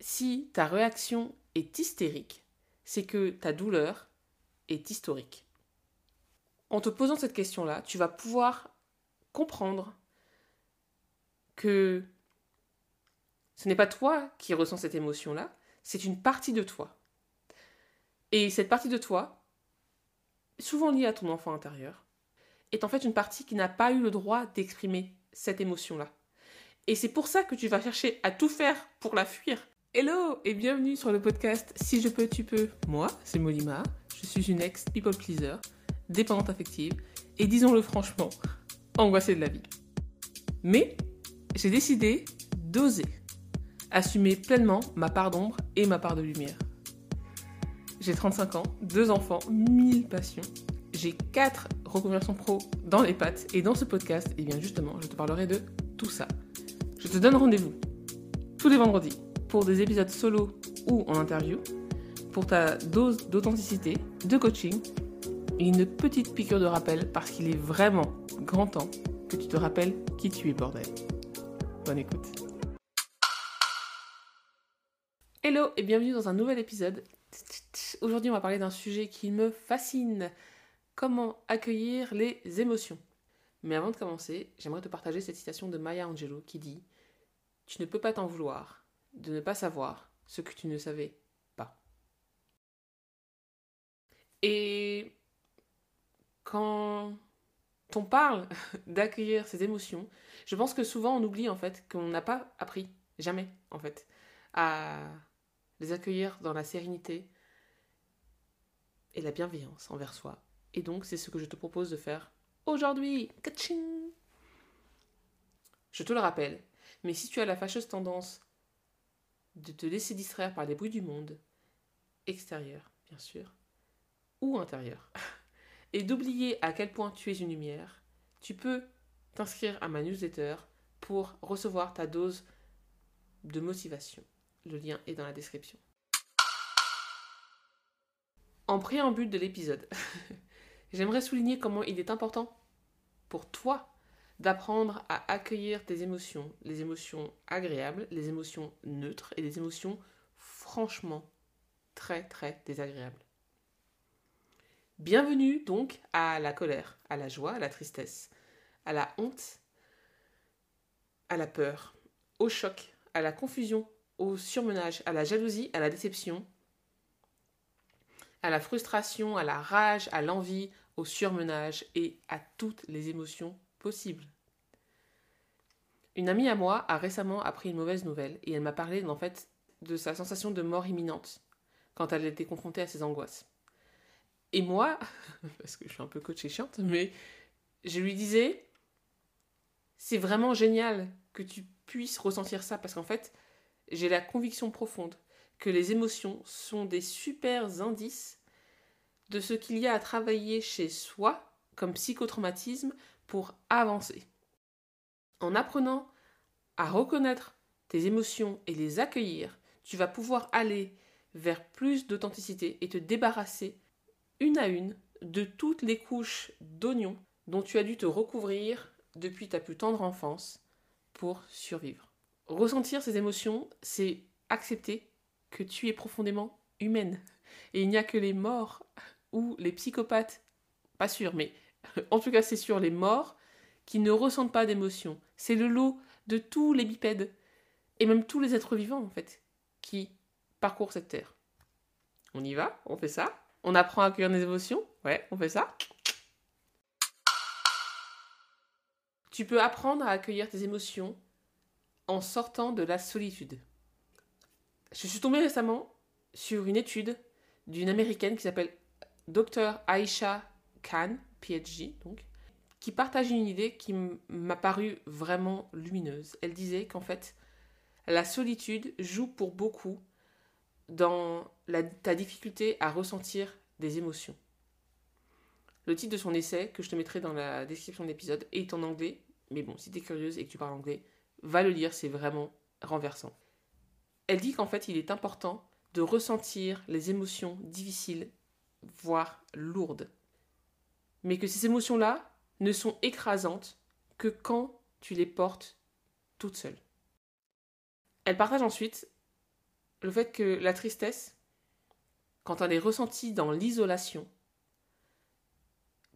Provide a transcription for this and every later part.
si ta réaction est hystérique, c'est que ta douleur est historique. En te posant cette question-là, tu vas pouvoir comprendre que ce n'est pas toi qui ressens cette émotion-là, c'est une partie de toi. Et cette partie de toi, souvent liée à ton enfant intérieur, est en fait une partie qui n'a pas eu le droit d'exprimer cette émotion-là. Et c'est pour ça que tu vas chercher à tout faire pour la fuir. Hello et bienvenue sur le podcast Si je peux, tu peux. Moi, c'est Molima. Je suis une ex-people pleaser, dépendante affective et disons-le franchement, angoissée de la vie. Mais j'ai décidé d'oser assumer pleinement ma part d'ombre et ma part de lumière. J'ai 35 ans, deux enfants, mille passions. J'ai quatre reconversions pro dans les pattes et dans ce podcast, et eh bien justement, je te parlerai de tout ça. Je te donne rendez-vous tous les vendredis pour des épisodes solo ou en interview, pour ta dose d'authenticité, de coaching et une petite piqûre de rappel parce qu'il est vraiment grand temps que tu te rappelles qui tu es, bordel. Bonne écoute. Hello et bienvenue dans un nouvel épisode. Aujourd'hui, on va parler d'un sujet qui me fascine. Comment accueillir les émotions. Mais avant de commencer, j'aimerais te partager cette citation de Maya Angelou qui dit Tu ne peux pas t'en vouloir de ne pas savoir ce que tu ne savais pas. Et quand on parle d'accueillir ses émotions, je pense que souvent on oublie en fait qu'on n'a pas appris, jamais en fait, à les accueillir dans la sérénité et la bienveillance envers soi. Et donc c'est ce que je te propose de faire aujourd'hui. Je te le rappelle, mais si tu as la fâcheuse tendance de te laisser distraire par les bruits du monde, extérieur bien sûr, ou intérieur, et d'oublier à quel point tu es une lumière, tu peux t'inscrire à ma newsletter pour recevoir ta dose de motivation. Le lien est dans la description. En préambule de l'épisode, j'aimerais souligner comment il est important pour toi d'apprendre à accueillir tes émotions, les émotions agréables, les émotions neutres et les émotions franchement très très désagréables. Bienvenue donc à la colère, à la joie, à la tristesse, à la honte, à la peur, au choc, à la confusion, au surmenage, à la jalousie, à la déception, à la frustration, à la rage, à l'envie, au surmenage et à toutes les émotions possible. Une amie à moi a récemment appris une mauvaise nouvelle et elle m'a parlé en fait de sa sensation de mort imminente quand elle était confrontée à ses angoisses. Et moi, parce que je suis un peu coach et chiante, mais je lui disais, c'est vraiment génial que tu puisses ressentir ça parce qu'en fait, j'ai la conviction profonde que les émotions sont des super indices de ce qu'il y a à travailler chez soi comme psychotraumatisme pour avancer. En apprenant à reconnaître tes émotions et les accueillir, tu vas pouvoir aller vers plus d'authenticité et te débarrasser une à une de toutes les couches d'oignons dont tu as dû te recouvrir depuis ta plus tendre enfance pour survivre. Ressentir ces émotions, c'est accepter que tu es profondément humaine. Et il n'y a que les morts ou les psychopathes, pas sûr, mais en tout cas c'est sûr, les morts qui ne ressentent pas d'émotion. C'est le lot de tous les bipèdes, et même tous les êtres vivants en fait, qui parcourent cette terre. On y va? On fait ça? On apprend à accueillir nos émotions? Ouais, on fait ça? Tu peux apprendre à accueillir tes émotions en sortant de la solitude. Je suis tombée récemment sur une étude d'une américaine qui s'appelle Dr. Aisha Khan, PhD, donc, qui partage une idée qui m'a paru vraiment lumineuse. Elle disait qu'en fait, la solitude joue pour beaucoup dans ta difficulté à ressentir des émotions. Le titre de son essai, que je te mettrai dans la description de l'épisode, est en anglais, mais bon, si tu es curieuse et que tu parles anglais, va le lire, c'est vraiment renversant. Elle dit qu'en fait, il est important de ressentir les émotions difficiles, voire lourdes mais que ces émotions-là ne sont écrasantes que quand tu les portes toute seule. Elle partage ensuite le fait que la tristesse, quand elle est ressentie dans l'isolation,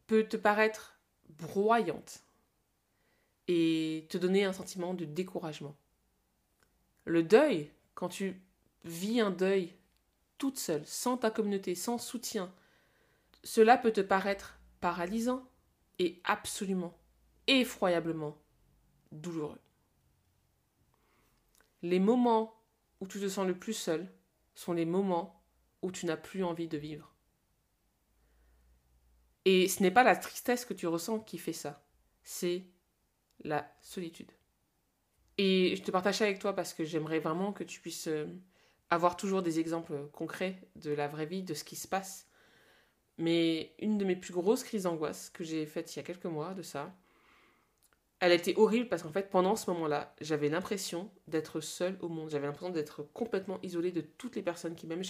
peut te paraître broyante et te donner un sentiment de découragement. Le deuil, quand tu vis un deuil toute seule, sans ta communauté, sans soutien, cela peut te paraître paralysant et absolument, effroyablement douloureux. Les moments où tu te sens le plus seul sont les moments où tu n'as plus envie de vivre. Et ce n'est pas la tristesse que tu ressens qui fait ça, c'est la solitude. Et je te partage ça avec toi parce que j'aimerais vraiment que tu puisses euh, avoir toujours des exemples concrets de la vraie vie, de ce qui se passe. Mais une de mes plus grosses crises d'angoisse que j'ai faites il y a quelques mois de ça, elle était horrible parce qu'en fait, pendant ce moment-là, j'avais l'impression d'être seule au monde. J'avais l'impression d'être complètement isolée de toutes les personnes qui m'aiment.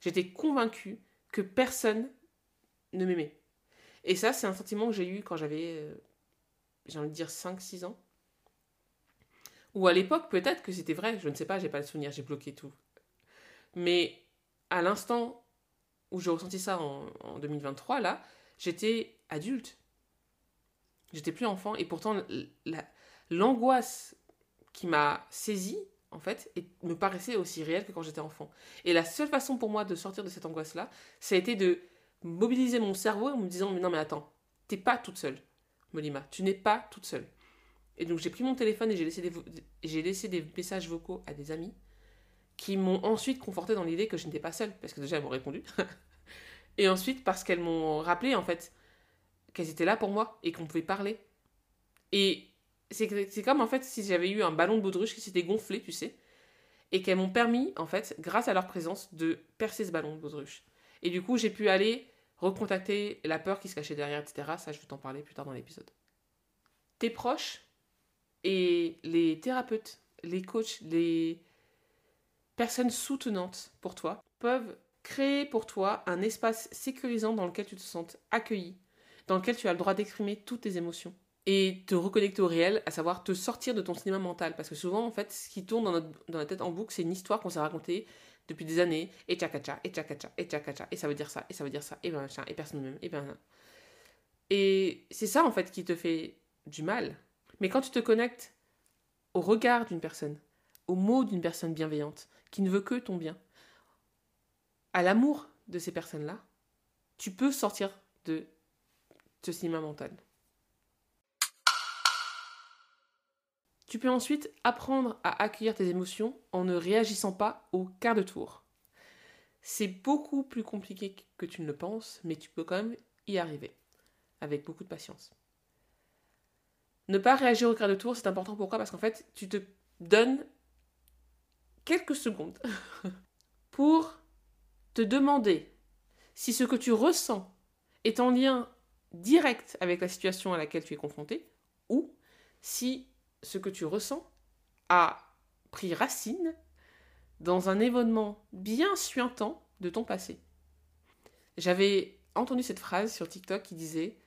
J'étais convaincue que personne ne m'aimait. Et ça, c'est un sentiment que j'ai eu quand j'avais, euh, j'ai envie de dire, 5-6 ans. Ou à l'époque, peut-être que c'était vrai, je ne sais pas, j'ai pas le souvenir, j'ai bloqué tout. Mais à l'instant où j'ai ressenti ça en, 2023, là, j'étais adulte. J'étais plus enfant. Et pourtant, l'angoisse qui m'a saisie, en fait, et me paraissait aussi réelle que quand j'étais enfant. Et la seule façon pour moi de sortir de cette angoisse-là, ça a été de mobiliser mon cerveau en me disant mais non mais attends, t'es pas toute seule, Molima, tu n'es pas toute seule. Et donc j'ai pris mon téléphone et j'ai laissé laissé des messages vocaux à des amis qui m'ont ensuite conforté dans l'idée que je n'étais pas seule, parce que déjà elles m'ont répondu. et ensuite parce qu'elles m'ont rappelé en fait qu'elles étaient là pour moi et qu'on pouvait parler. Et c'est comme en fait si j'avais eu un ballon de baudruche qui s'était gonflé, tu sais, et qu'elles m'ont permis en fait, grâce à leur présence, de percer ce ballon de baudruche. Et du coup, j'ai pu aller recontacter la peur qui se cachait derrière, etc. Ça, je vais t'en parler plus tard dans l'épisode. Tes proches et les thérapeutes, les coachs, les personnes soutenantes pour toi peuvent créer pour toi un espace sécurisant dans lequel tu te sens accueilli, dans lequel tu as le droit d'exprimer toutes tes émotions et te reconnecter au réel, à savoir te sortir de ton cinéma mental. Parce que souvent, en fait, ce qui tourne dans notre, tête en boucle, c'est une histoire qu'on s'est racontée depuis des années, et tchakacha, et tchakacha, et tchakacha, et ça veut dire ça, et ça veut dire ça, et ben et personne ne m'aime, et ben. Et c'est ça en fait qui te fait du mal. Mais quand tu te connectes au regard d'une personne, aux mots d'une personne bienveillante, qui ne veut que ton bien, à l'amour de ces personnes-là, tu peux sortir de ce cinéma mental. Tu peux ensuite apprendre à accueillir tes émotions en ne réagissant pas au quart de tour. C'est beaucoup plus compliqué que tu ne le penses, mais tu peux quand même y arriver, avec beaucoup de patience. Ne pas réagir au quart de tour, c'est important pourquoi? Parce qu'en fait, tu te donnes quelques secondes pour te demander si ce que tu ressens est en lien direct avec la situation à laquelle tu es confronté, ou si ce que tu ressens a pris racine dans un événement bien suintant de ton passé. J'avais entendu cette phrase sur TikTok qui disait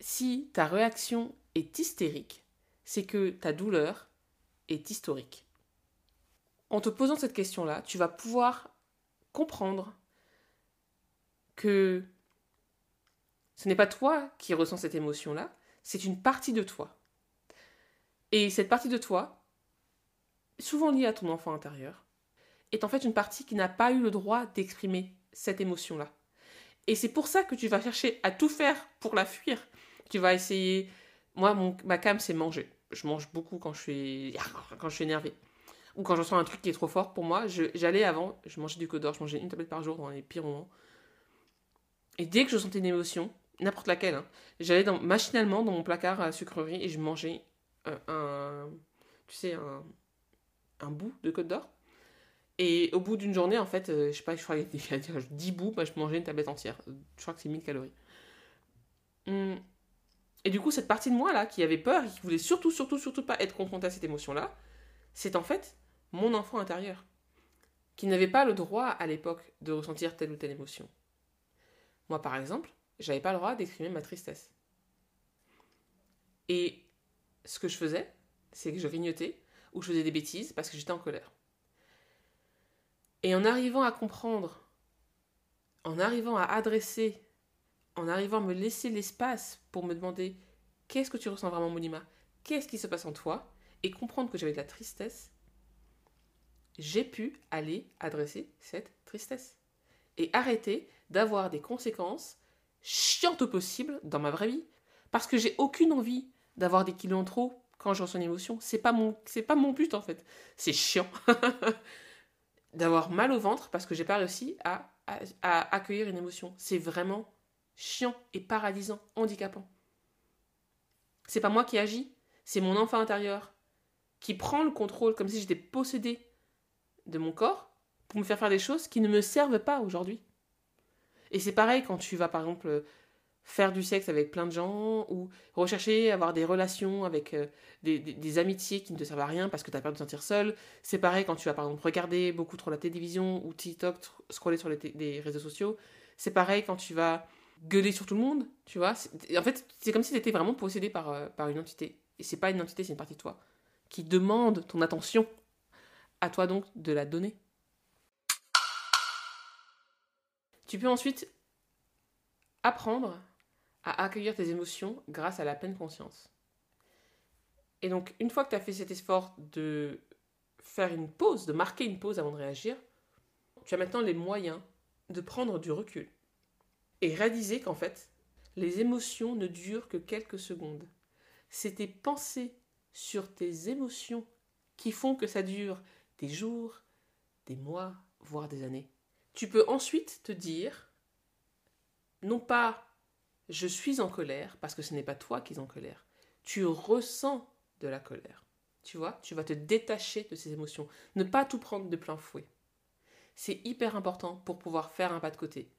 Si ta réaction est hystérique, c'est que ta douleur est historique. En te posant cette question-là, tu vas pouvoir comprendre que ce n'est pas toi qui ressens cette émotion-là, c'est une partie de toi. Et cette partie de toi, souvent liée à ton enfant intérieur, est en fait une partie qui n'a pas eu le droit d'exprimer cette émotion-là. Et c'est pour ça que tu vas chercher à tout faire pour la fuir. Tu vas essayer. Moi, ma cam, c'est manger. Je mange beaucoup quand je suis, quand je suis énervée. Ou quand je sens un truc qui est trop fort pour moi. J'allais avant, je mangeais du codor, je mangeais une tablette par jour dans les pires moments. Et dès que je sentais une émotion, n'importe laquelle, hein, j'allais machinalement dans mon placard à sucrerie et je mangeais un, tu sais, un, un bout de Côte d'Or. Et au bout d'une journée, en fait, euh, je sais pas, je crois qu'il y a 10 bouts, bah, je mangeais une tablette entière. Je crois que c'est 1000 calories. Hum. Et du coup, cette partie de moi là, qui avait peur et qui voulait surtout, surtout, surtout pas être confrontée à cette émotion-là, c'est en fait mon enfant intérieur, qui n'avait pas le droit à l'époque de ressentir telle ou telle émotion. Moi, par exemple, j'avais pas le droit d'exprimer ma tristesse. Et ce que je faisais, c'est que je vignotais ou je faisais des bêtises parce que j'étais en colère. Et en arrivant à comprendre, en arrivant à adresser, en arrivant à me laisser l'espace pour me demander qu'est-ce que tu ressens vraiment, Molima? Qu'est-ce qui se passe en toi? Et comprendre que j'avais de la tristesse, j'ai pu aller adresser cette tristesse. Et arrêter d'avoir des conséquences chiantes au possible dans ma vraie vie. Parce que j'ai aucune envie d'avoir des kilos en trop quand je ressens une émotion. C'est pas mon, pas mon but en fait. C'est chiant d'avoir mal au ventre parce que j'ai pas réussi à, accueillir une émotion. C'est vraiment chiant et paralysant, handicapant. C'est pas moi qui agis, c'est mon enfant intérieur qui prend le contrôle comme si j'étais possédé de mon corps pour me faire faire des choses qui ne me servent pas aujourd'hui. Et c'est pareil quand tu vas par exemple faire du sexe avec plein de gens ou rechercher avoir des relations avec euh, des, amitiés qui ne te servent à rien parce que tu as peur de te sentir seul. C'est pareil quand tu vas par exemple regarder beaucoup trop la télévision ou TikTok, scroller sur les, réseaux sociaux. C'est pareil quand tu vas gueuler sur tout le monde, tu vois. En fait, c'est comme si tu étais vraiment possédé par, euh, par une entité. Et c'est pas une entité, c'est une partie de toi qui demande ton attention. À toi donc de la donner. Tu peux ensuite apprendre à accueillir tes émotions grâce à la pleine conscience. Et donc, une fois que tu as fait cet effort de faire une pause, de marquer une pause avant de réagir, tu as maintenant les moyens de prendre du recul et réaliser qu'en fait, les émotions ne durent que quelques secondes. C'est tes pensées sur tes émotions qui font que ça dure des jours, des mois, voire des années. Tu peux ensuite te dire, non pas je suis en colère parce que ce n'est pas toi qui es en colère. Tu ressens de la colère. Tu vois, tu vas te détacher de ces émotions. Ne pas tout prendre de plein fouet. C'est hyper important pour pouvoir faire un pas de côté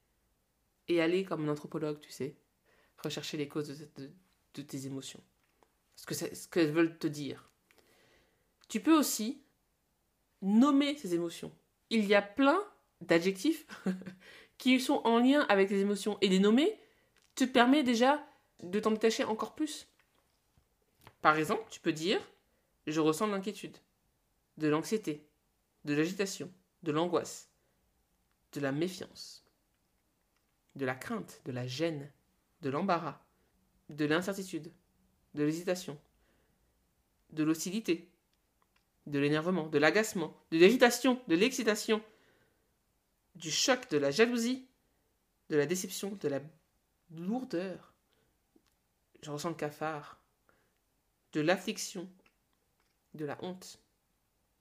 et aller comme un anthropologue, tu sais, rechercher les causes de, tes émotions. Ce que ce qu'elles veulent te dire. Tu peux aussi nommer ces émotions. Il y a plein d'adjectifs qui sont en lien avec les émotions et les nommer, te permet déjà de t'en détacher encore plus. Par exemple, tu peux dire Je ressens de l'inquiétude, de l'anxiété, de l'agitation, de l'angoisse, de la méfiance, de la crainte, de la gêne, de l'embarras, de l'incertitude, de l'hésitation, de l'hostilité, de l'énervement, de l'agacement, de l'irritation, de l'excitation, du choc, de la jalousie, de la déception, de la lourdeur. Je ressens le cafard, de l'affliction, de la honte,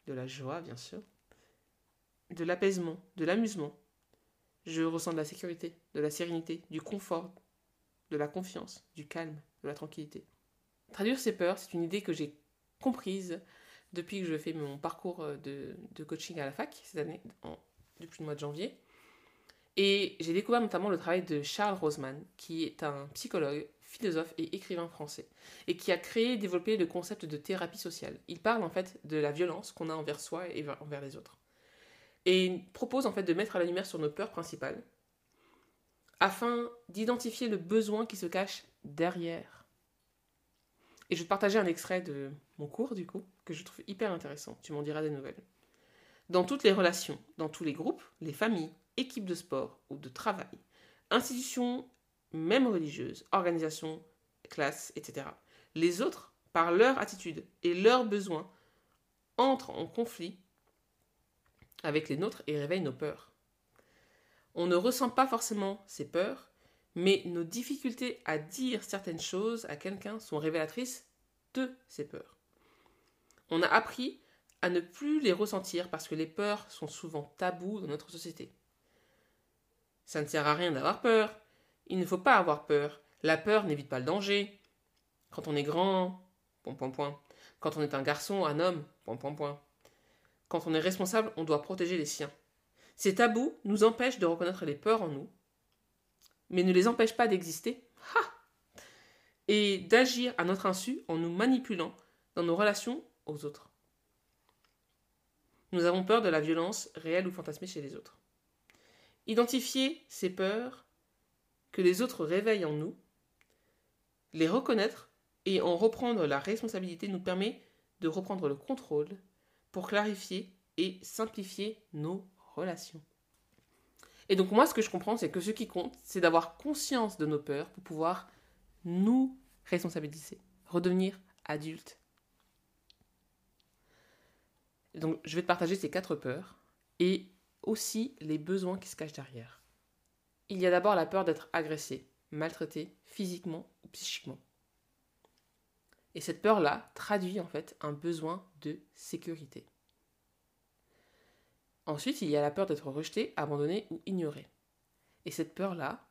de la joie, bien sûr, de l'apaisement, de l'amusement. Je ressens de la sécurité, de la sérénité, du confort, de la confiance, du calme, de la tranquillité. Traduire ces peurs, c'est une idée que j'ai comprise depuis que je fais mon parcours de, coaching à la fac cette année, depuis le mois de janvier. Et j'ai découvert notamment le travail de Charles Roseman, qui est un psychologue, philosophe et écrivain français, et qui a créé et développé le concept de thérapie sociale. Il parle en fait de la violence qu'on a envers soi et envers les autres. Et il propose en fait de mettre à la lumière sur nos peurs principales, afin d'identifier le besoin qui se cache derrière. Et je vais te partager un extrait de mon cours, du coup, que je trouve hyper intéressant. Tu m'en diras des nouvelles. Dans toutes les relations, dans tous les groupes, les familles, équipe de sport ou de travail, institutions, même religieuses, organisations, classes, etc. Les autres, par leur attitude et leurs besoins, entrent en conflit avec les nôtres et réveillent nos peurs. On ne ressent pas forcément ces peurs, mais nos difficultés à dire certaines choses à quelqu'un sont révélatrices de ces peurs. On a appris à ne plus les ressentir parce que les peurs sont souvent tabous dans notre société. Ça ne sert à rien d'avoir peur. Il ne faut pas avoir peur. La peur n'évite pas le danger. Quand on est grand, point. Quand on est un garçon, un homme. Quand on est responsable, on doit protéger les siens. Ces tabous nous empêchent de reconnaître les peurs en nous, mais ne les empêchent pas d'exister. Et d'agir à notre insu en nous manipulant dans nos relations aux autres. Nous avons peur de la violence réelle ou fantasmée chez les autres. Identifier ces peurs que les autres réveillent en nous, les reconnaître et en reprendre la responsabilité nous permet de reprendre le contrôle pour clarifier et simplifier nos relation. Et donc moi, ce que je comprends, c'est que ce qui compte, c'est d'avoir conscience de nos peurs pour pouvoir nous responsabiliser, redevenir adulte. Donc je vais te partager ces quatre peurs et aussi les besoins qui se cachent derrière. Il y a d'abord la peur d'être agressé, maltraité physiquement ou psychiquement. Et cette peur-là traduit en fait un besoin de sécurité. Ensuite, il y a la peur d'être rejeté, abandonné ou ignoré. Et cette peur-là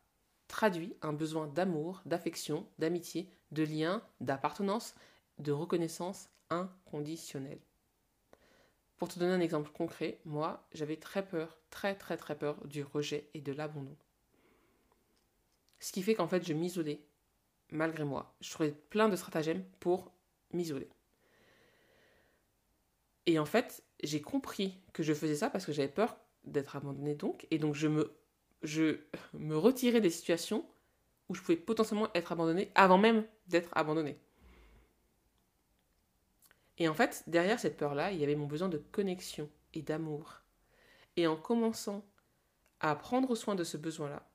traduit un besoin d'amour, d'affection, d'amitié, de lien, d'appartenance, de reconnaissance inconditionnelle. Pour te donner un exemple concret, moi, j'avais très peur, très très très peur du rejet et de l'abandon. Ce qui fait qu'en fait, je m'isolais malgré moi. Je trouvais plein de stratagèmes pour m'isoler. Et en fait, j'ai compris que je faisais ça parce que j'avais peur d'être abandonnée donc. Et donc, je me, je me retirais des situations où je pouvais potentiellement être abandonnée avant même d'être abandonnée. Et en fait, derrière cette peur-là, il y avait mon besoin de connexion et d'amour. Et en commençant à prendre soin de ce besoin-là,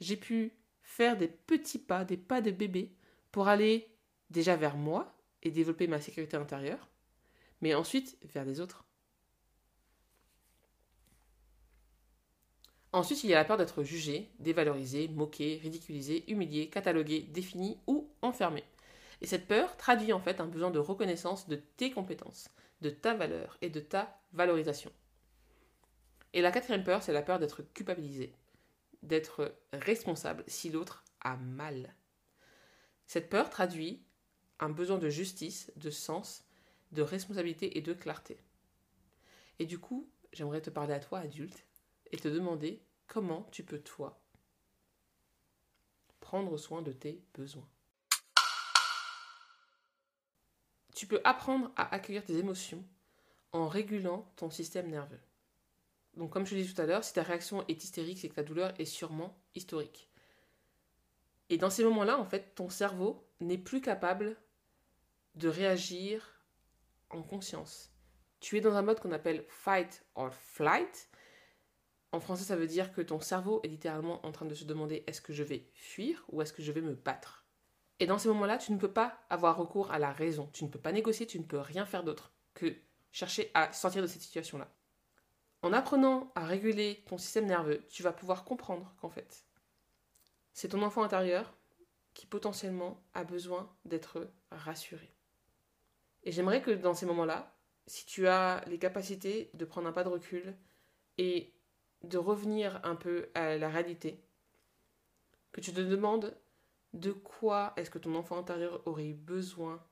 j'ai pu faire des petits pas, des pas de bébé, pour aller déjà vers moi et développer ma sécurité intérieure, mais ensuite vers les autres. Ensuite, il y a la peur d'être jugé, dévalorisé, moqué, ridiculisé, humilié, catalogué, défini ou enfermé. Et cette peur traduit en fait un besoin de reconnaissance de tes compétences, de ta valeur et de ta valorisation. Et la quatrième peur, c'est la peur d'être culpabilisé, d'être responsable si l'autre a mal. Cette peur traduit un besoin de justice, de sens, de responsabilité et de clarté. Et du coup, j'aimerais te parler à toi, adulte, et te demander comment tu peux, toi, prendre soin de tes besoins. Tu peux apprendre à accueillir tes émotions en régulant ton système nerveux. Donc comme je te disais tout à l'heure, si ta réaction est hystérique, c'est que ta douleur est sûrement historique. Et dans ces moments-là, en fait, ton cerveau n'est plus capable de réagir en conscience. Tu es dans un mode qu'on appelle fight or flight. En français, ça veut dire que ton cerveau est littéralement en train de se demander est-ce que je vais fuir ou est-ce que je vais me battre? Et dans ces moments-là, tu ne peux pas avoir recours à la raison. Tu ne peux pas négocier, tu ne peux rien faire d'autre que chercher à sortir de cette situation-là. En apprenant à réguler ton système nerveux, tu vas pouvoir comprendre qu'en fait, c'est ton enfant intérieur qui potentiellement a besoin d'être rassuré. Et j'aimerais que dans ces moments-là, si tu as les capacités de prendre un pas de recul et de revenir un peu à la réalité, que tu te demandes de quoi est-ce que ton enfant intérieur aurait eu besoin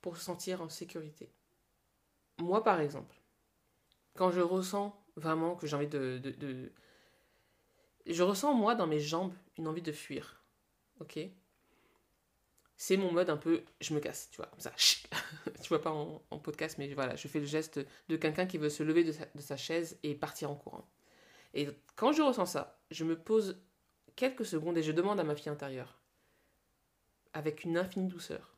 pour se sentir en sécurité? Moi, par exemple, quand je ressens vraiment que j'ai envie de, Je ressens, moi, dans mes jambes, une envie de fuir. Ok? C'est mon mode un peu... Je me casse, tu vois, comme ça. tu vois pas en, podcast, mais voilà, je fais le geste de quelqu'un qui veut se lever de sa chaise et partir en courant. Et quand je ressens ça, je me pose quelques secondes et je demande à ma fille intérieure, avec une infinie douceur,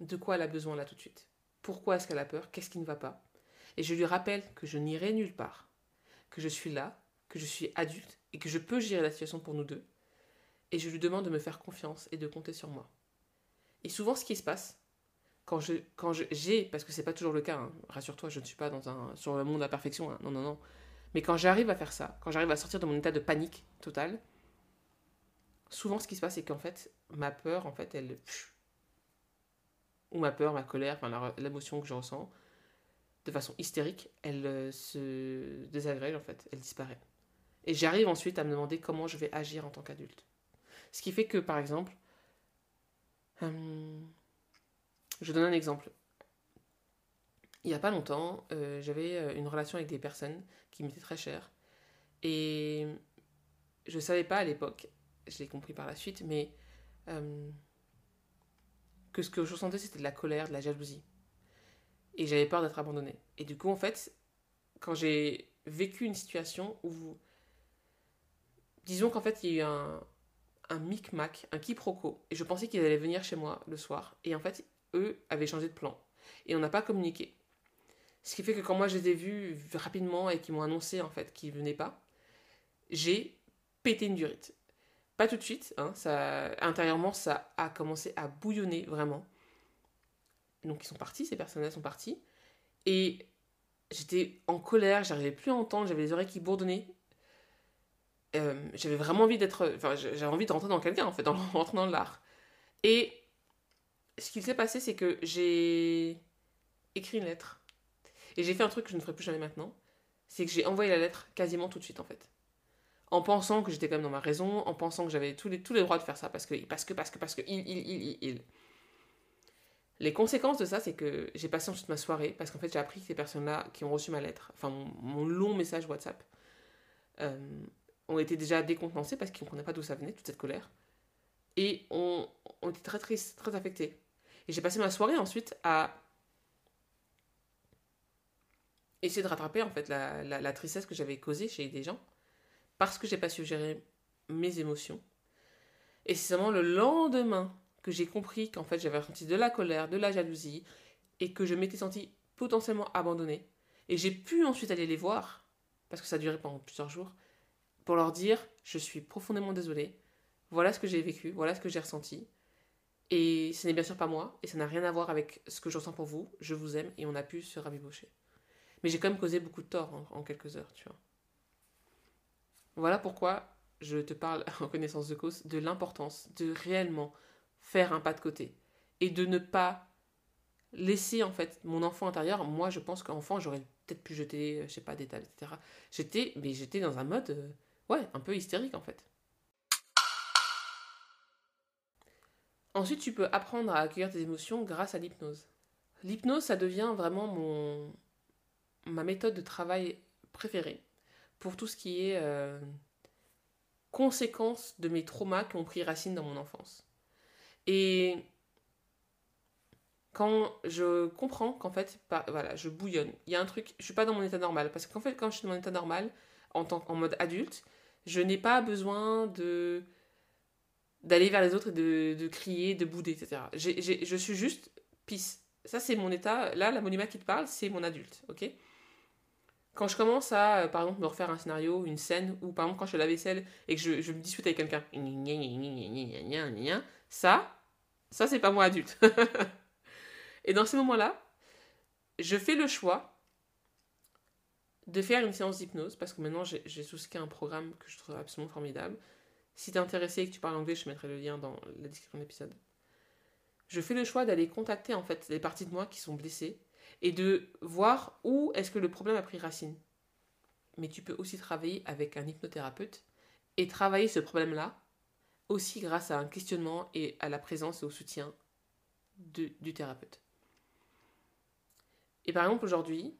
de quoi elle a besoin là tout de suite? Pourquoi est-ce qu'elle a peur? Qu'est-ce qui ne va pas? Et je lui rappelle que je n'irai nulle part, que je suis là, que je suis adulte et que je peux gérer la situation pour nous deux. Et je lui demande de me faire confiance et de compter sur moi. Et souvent, ce qui se passe, quand je quand j'ai, parce que c'est pas toujours le cas, hein, rassure-toi, je ne suis pas dans un sur le monde à perfection, hein, non non non, mais quand j'arrive à faire ça, quand j'arrive à sortir de mon état de panique totale, souvent ce qui se passe, c'est qu'en fait, ma peur, en fait, elle. Ou ma peur, ma colère, l'émotion que je ressens, de façon hystérique, elle euh, se désagrège, en fait, elle disparaît. Et j'arrive ensuite à me demander comment je vais agir en tant qu'adulte. Ce qui fait que, par exemple, hum, je donne un exemple. Il n'y a pas longtemps, euh, j'avais euh, une relation avec des personnes qui m'étaient très chères. Et je ne savais pas à l'époque je l'ai compris par la suite, mais euh, que ce que je ressentais, c'était de la colère, de la jalousie. Et j'avais peur d'être abandonnée. Et du coup, en fait, quand j'ai vécu une situation où. Disons qu'en fait, il y a eu un, un micmac, un quiproquo. Et je pensais qu'ils allaient venir chez moi le soir. Et en fait, eux avaient changé de plan. Et on n'a pas communiqué. Ce qui fait que quand moi je les ai vus rapidement et qu'ils m'ont annoncé en fait qu'ils venaient pas, j'ai pété une durite. Pas tout de suite, hein, intérieurement ça a commencé à bouillonner vraiment. Donc ils sont partis, ces personnes-là sont partis. Et j'étais en colère, j'arrivais plus à entendre, j'avais les oreilles qui bourdonnaient. Euh, j'avais vraiment envie d'être. Enfin, j'avais envie de rentrer dans quelqu'un, en fait, en rentrant dans l'art. Et ce qui s'est passé, c'est que j'ai écrit une lettre. Et j'ai fait un truc que je ne ferai plus jamais maintenant. C'est que j'ai envoyé la lettre quasiment tout de suite, en fait. En pensant que j'étais quand même dans ma raison, en pensant que j'avais tous les, droits de faire ça, parce que, parce que, parce que, parce que, il, il, il, il. Les conséquences de ça, c'est que j'ai passé ensuite ma soirée, parce qu'en fait, j'ai appris que ces personnes-là qui ont reçu ma lettre, enfin mon, long message WhatsApp, euh, ont été déjà décontenancés parce qu'ils ne comprenaient pas d'où ça venait, toute cette colère. Et ont, ont été très tristes, très affectés. Et j'ai passé ma soirée ensuite à essayer de rattraper en fait la tristesse que j'avais causée chez des gens parce que j'ai pas su gérer mes émotions. Et c'est seulement le lendemain que j'ai compris qu'en fait j'avais ressenti de la colère, de la jalousie et que je m'étais senti potentiellement abandonnée. Et j'ai pu ensuite aller les voir, parce que ça duré pendant plusieurs jours, pour leur dire je suis profondément désolée, voilà ce que j'ai vécu, voilà ce que j'ai ressenti. Et ce n'est bien sûr pas moi, et ça n'a rien à voir avec ce que je ressens pour vous, je vous aime, et on a pu se rabibocher. Mais j'ai quand même causé beaucoup de tort en, en quelques heures, tu vois. Voilà pourquoi je te parle en connaissance de cause de l'importance de réellement faire un pas de côté et de ne pas laisser en fait mon enfant intérieur. Moi, je pense qu'enfant, j'aurais peut-être pu jeter, je sais pas, des tables, etc. J'étais, mais j'étais dans un mode, euh, ouais, un peu hystérique en fait. Ensuite, tu peux apprendre à accueillir tes émotions grâce à l'hypnose. L'hypnose, ça devient vraiment mon ma méthode de travail préférée pour tout ce qui est euh, conséquence de mes traumas qui ont pris racine dans mon enfance. Et quand je comprends qu'en fait, voilà, je bouillonne, il y a un truc, je suis pas dans mon état normal. Parce qu'en fait, quand je suis dans mon état normal, en, en mode adulte, je n'ai pas besoin d'aller vers les autres et de, crier, de bouder, etc. Je suis juste pisse. Ça, c'est mon état. Là, la monima qui te parle, c'est mon adulte, ok? Quand je commence à, euh, par exemple, me refaire un scénario, une scène, ou par exemple, quand je fais la vaisselle et que je, je me dispute avec quelqu'un, ça, ça, c'est pas moi adulte. et dans ces moments-là, je fais le choix de faire une séance d'hypnose, parce que maintenant, j'ai souscrit un programme que je trouve absolument formidable. Si t'es intéressé et que tu parles anglais, je mettrai le lien dans la description de l'épisode. Je fais le choix d'aller contacter en fait les parties de moi qui sont blessées et de voir où est-ce que le problème a pris racine. Mais tu peux aussi travailler avec un hypnothérapeute et travailler ce problème-là aussi grâce à un questionnement et à la présence et au soutien de- du thérapeute. Et par exemple, aujourd'hui,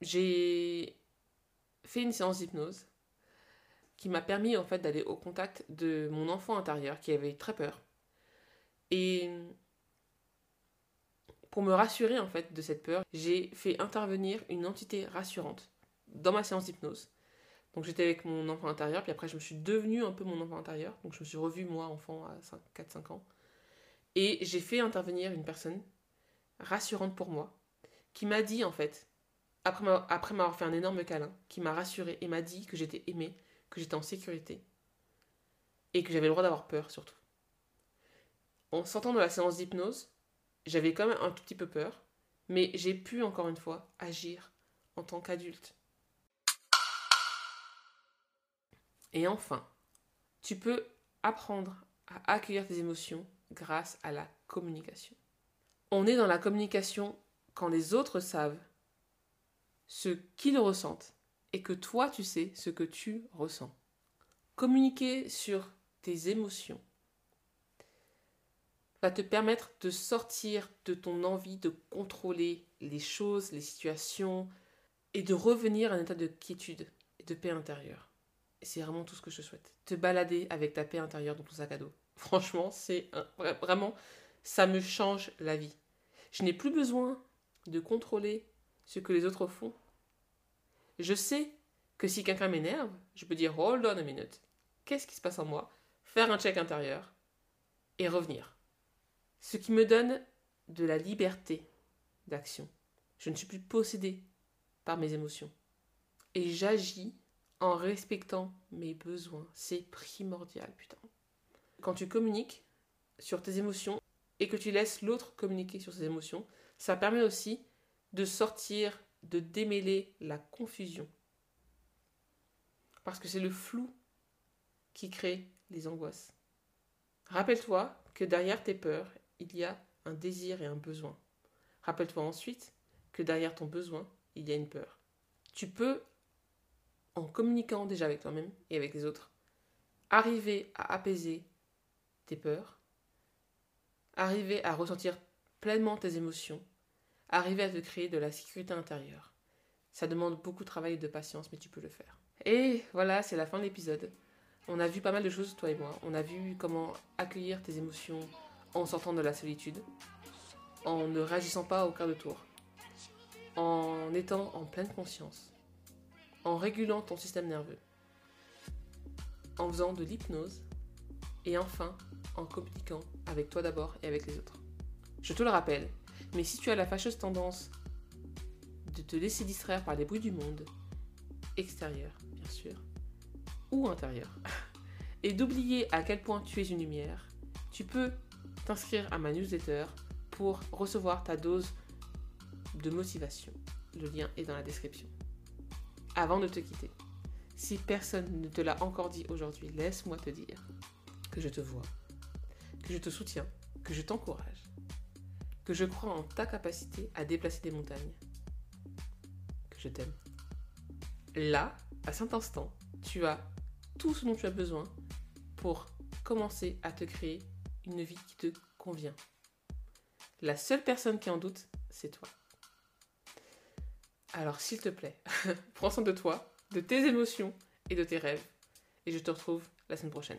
j'ai fait une séance d'hypnose qui m'a permis en fait d'aller au contact de mon enfant intérieur qui avait très peur. Et pour me rassurer en fait de cette peur, j'ai fait intervenir une entité rassurante dans ma séance d'hypnose. Donc j'étais avec mon enfant intérieur, puis après je me suis devenue un peu mon enfant intérieur. Donc je me suis revue moi enfant à 4-5 ans. Et j'ai fait intervenir une personne rassurante pour moi, qui m'a dit en fait, après m'a- après m'avoir fait un énorme câlin, qui m'a rassurée et m'a dit que j'étais aimée, que j'étais en sécurité, et que j'avais le droit d'avoir peur surtout. En sortant de la séance d'hypnose, j'avais quand même un tout petit peu peur, mais j'ai pu encore une fois agir en tant qu'adulte. Et enfin, tu peux apprendre à accueillir tes émotions grâce à la communication. On est dans la communication quand les autres savent ce qu'ils ressentent et que toi tu sais ce que tu ressens. Communiquer sur tes émotions va te permettre de sortir de ton envie de contrôler les choses, les situations et de revenir à un état de quiétude et de paix intérieure. C'est vraiment tout ce que je souhaite. Te balader avec ta paix intérieure dans ton sac à dos. Franchement, c'est vraiment, ça me change la vie. Je n'ai plus besoin de contrôler ce que les autres font. Je sais que si quelqu'un m'énerve, je peux dire hold on a minute. Qu'est-ce qui se passe en moi? Faire un check intérieur et revenir. Ce qui me donne de la liberté d'action. Je ne suis plus possédé par mes émotions. Et j'agis en respectant mes besoins. C'est primordial, putain. Quand tu communiques sur tes émotions et que tu laisses l'autre communiquer sur ses émotions, ça permet aussi de sortir, de démêler la confusion. Parce que c'est le flou qui crée les angoisses. Rappelle-toi que derrière tes peurs, il y a un désir et un besoin. Rappelle-toi ensuite que derrière ton besoin, il y a une peur. Tu peux, en communiquant déjà avec toi-même et avec les autres, arriver à apaiser tes peurs, arriver à ressentir pleinement tes émotions, arriver à te créer de la sécurité intérieure. Ça demande beaucoup de travail et de patience, mais tu peux le faire. Et voilà, c'est la fin de l'épisode. On a vu pas mal de choses, toi et moi. On a vu comment accueillir tes émotions en sortant de la solitude, en ne réagissant pas au quart de tour, en étant en pleine conscience, en régulant ton système nerveux, en faisant de l'hypnose et enfin en communiquant avec toi d'abord et avec les autres. Je te le rappelle, mais si tu as la fâcheuse tendance de te laisser distraire par les bruits du monde, extérieur bien sûr, ou intérieur, et d'oublier à quel point tu es une lumière, tu peux t'inscrire à ma newsletter pour recevoir ta dose de motivation. Le lien est dans la description. Avant de te quitter, si personne ne te l'a encore dit aujourd'hui, laisse-moi te dire que je te vois, que je te soutiens, que je t'encourage, que je crois en ta capacité à déplacer des montagnes, que je t'aime. Là, à cet instant, tu as tout ce dont tu as besoin pour commencer à te créer une vie qui te convient. La seule personne qui en doute, c'est toi. Alors s'il te plaît, prends soin de toi, de tes émotions et de tes rêves. Et je te retrouve la semaine prochaine.